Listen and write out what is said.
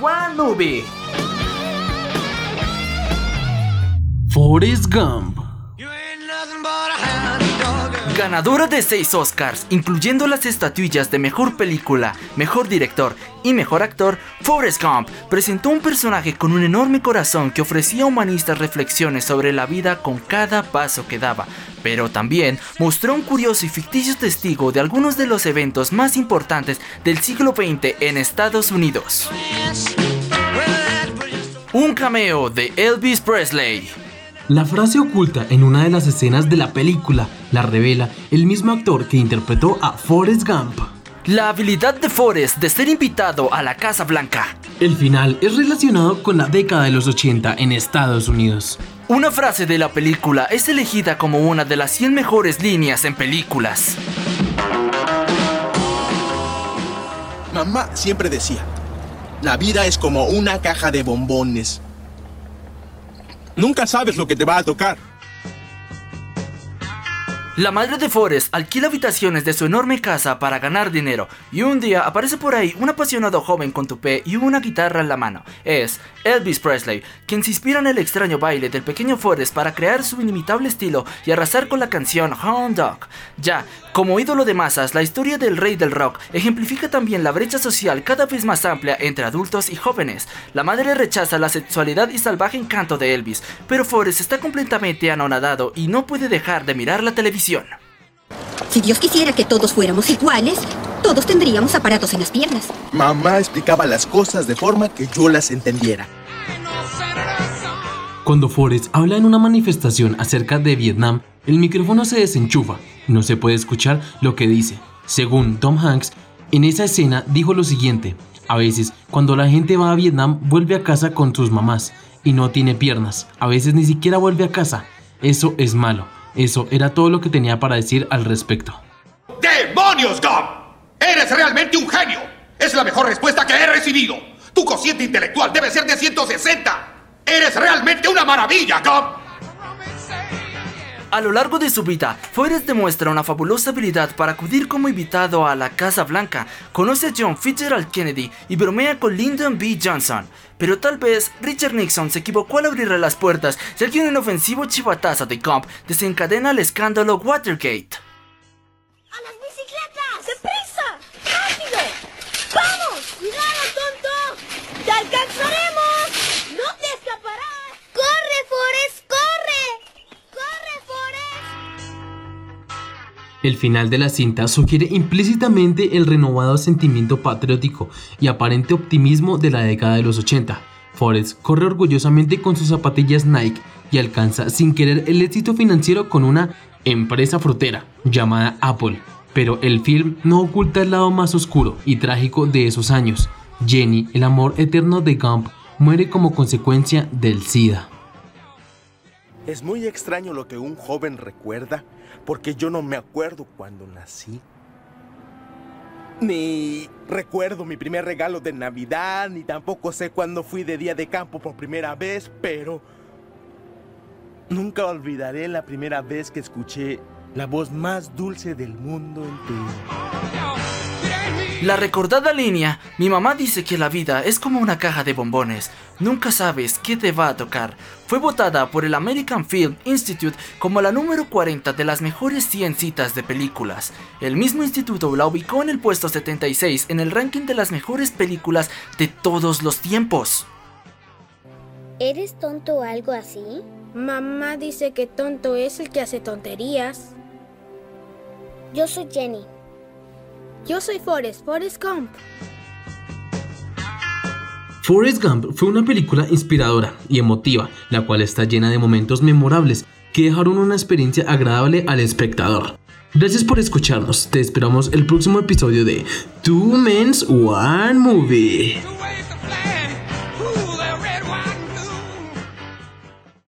One Movie. Forrest Gump. Ganadora de 6 Oscars, incluyendo las estatuillas de Mejor Película, Mejor Director y Mejor Actor, Forrest Gump presentó un personaje con un enorme corazón que ofrecía humanistas reflexiones sobre la vida con cada paso que daba, pero también mostró un curioso y ficticio testigo de algunos de los eventos más importantes del siglo XX en Estados Unidos. Un cameo de Elvis Presley. La frase oculta en una de las escenas de la película la revela el mismo actor que interpretó a Forrest Gump. La habilidad de Forrest de ser invitado a la Casa Blanca. El final es relacionado con la década de los 80 en Estados Unidos. Una frase de la película es elegida como una de las 100 mejores líneas en películas. Mamá siempre decía, la vida es como una caja de bombones. Nunca sabes lo que te va a tocar. La madre de Forrest alquila habitaciones de su enorme casa para ganar dinero y un día aparece por ahí un apasionado joven con tupé y una guitarra en la mano. Es Elvis Presley, quien se inspira en el extraño baile del pequeño Forrest para crear su inimitable estilo y arrasar con la canción Hound Dog. Ya, como ídolo de masas, la historia del rey del rock ejemplifica también la brecha social cada vez más amplia entre adultos y jóvenes. La madre rechaza la sexualidad y salvaje encanto de Elvis, pero Forrest está completamente anonadado y no puede dejar de mirar la televisión. Si Dios quisiera que todos fuéramos iguales, todos tendríamos aparatos en las piernas. Mamá explicaba las cosas de forma que yo las entendiera. Cuando Forrest habla en una manifestación acerca de Vietnam, el micrófono se desenchufa y no se puede escuchar lo que dice. Según Tom Hanks, en esa escena dijo lo siguiente, a veces cuando la gente va a Vietnam vuelve a casa con sus mamás y no tiene piernas, a veces ni siquiera vuelve a casa. Eso es malo. Eso era todo lo que tenía para decir al respecto. ¡Demonios, Gump! ¡Eres realmente un genio! Es la mejor respuesta que he recibido. Tu cociente intelectual debe ser de 160. ¡Eres realmente una maravilla, Gump! A lo largo de su vida, Forrest demuestra una fabulosa habilidad para acudir como invitado a la Casa Blanca, conoce a John Fitzgerald Kennedy y bromea con Lyndon B. Johnson. Pero tal vez Richard Nixon se equivocó al abrirle las puertas, ya que un inofensivo chivatazo de Gump desencadena el escándalo Watergate. El final de la cinta sugiere implícitamente el renovado sentimiento patriótico y aparente optimismo de la década de los 80. Forrest corre orgullosamente con sus zapatillas Nike y alcanza sin querer el éxito financiero con una empresa frutera llamada Apple. Pero el film no oculta el lado más oscuro y trágico de esos años. Jenny, el amor eterno de Gump, muere como consecuencia del SIDA. Es muy extraño lo que un joven recuerda, porque yo no me acuerdo cuando nací. Ni recuerdo mi primer regalo de Navidad, ni tampoco sé cuándo fui de día de campo por primera vez, pero nunca olvidaré la primera vez que escuché la voz más dulce del mundo entero. La recordada línea, mi mamá dice que la vida es como una caja de bombones, nunca sabes qué te va a tocar, fue votada por el American Film Institute como la número 40 de las mejores 100 citas de películas. El mismo instituto la ubicó en el puesto 76 en el ranking de las mejores películas de todos los tiempos. ¿Eres tonto o algo así? Mamá dice que tonto es el que hace tonterías. Yo soy Jenny. Yo soy Forrest, Forrest Gump. Forrest Gump fue una película inspiradora y emotiva, la cual está llena de momentos memorables que dejaron una experiencia agradable al espectador. Gracias por escucharnos, te esperamos el próximo episodio de Two Men's One Movie.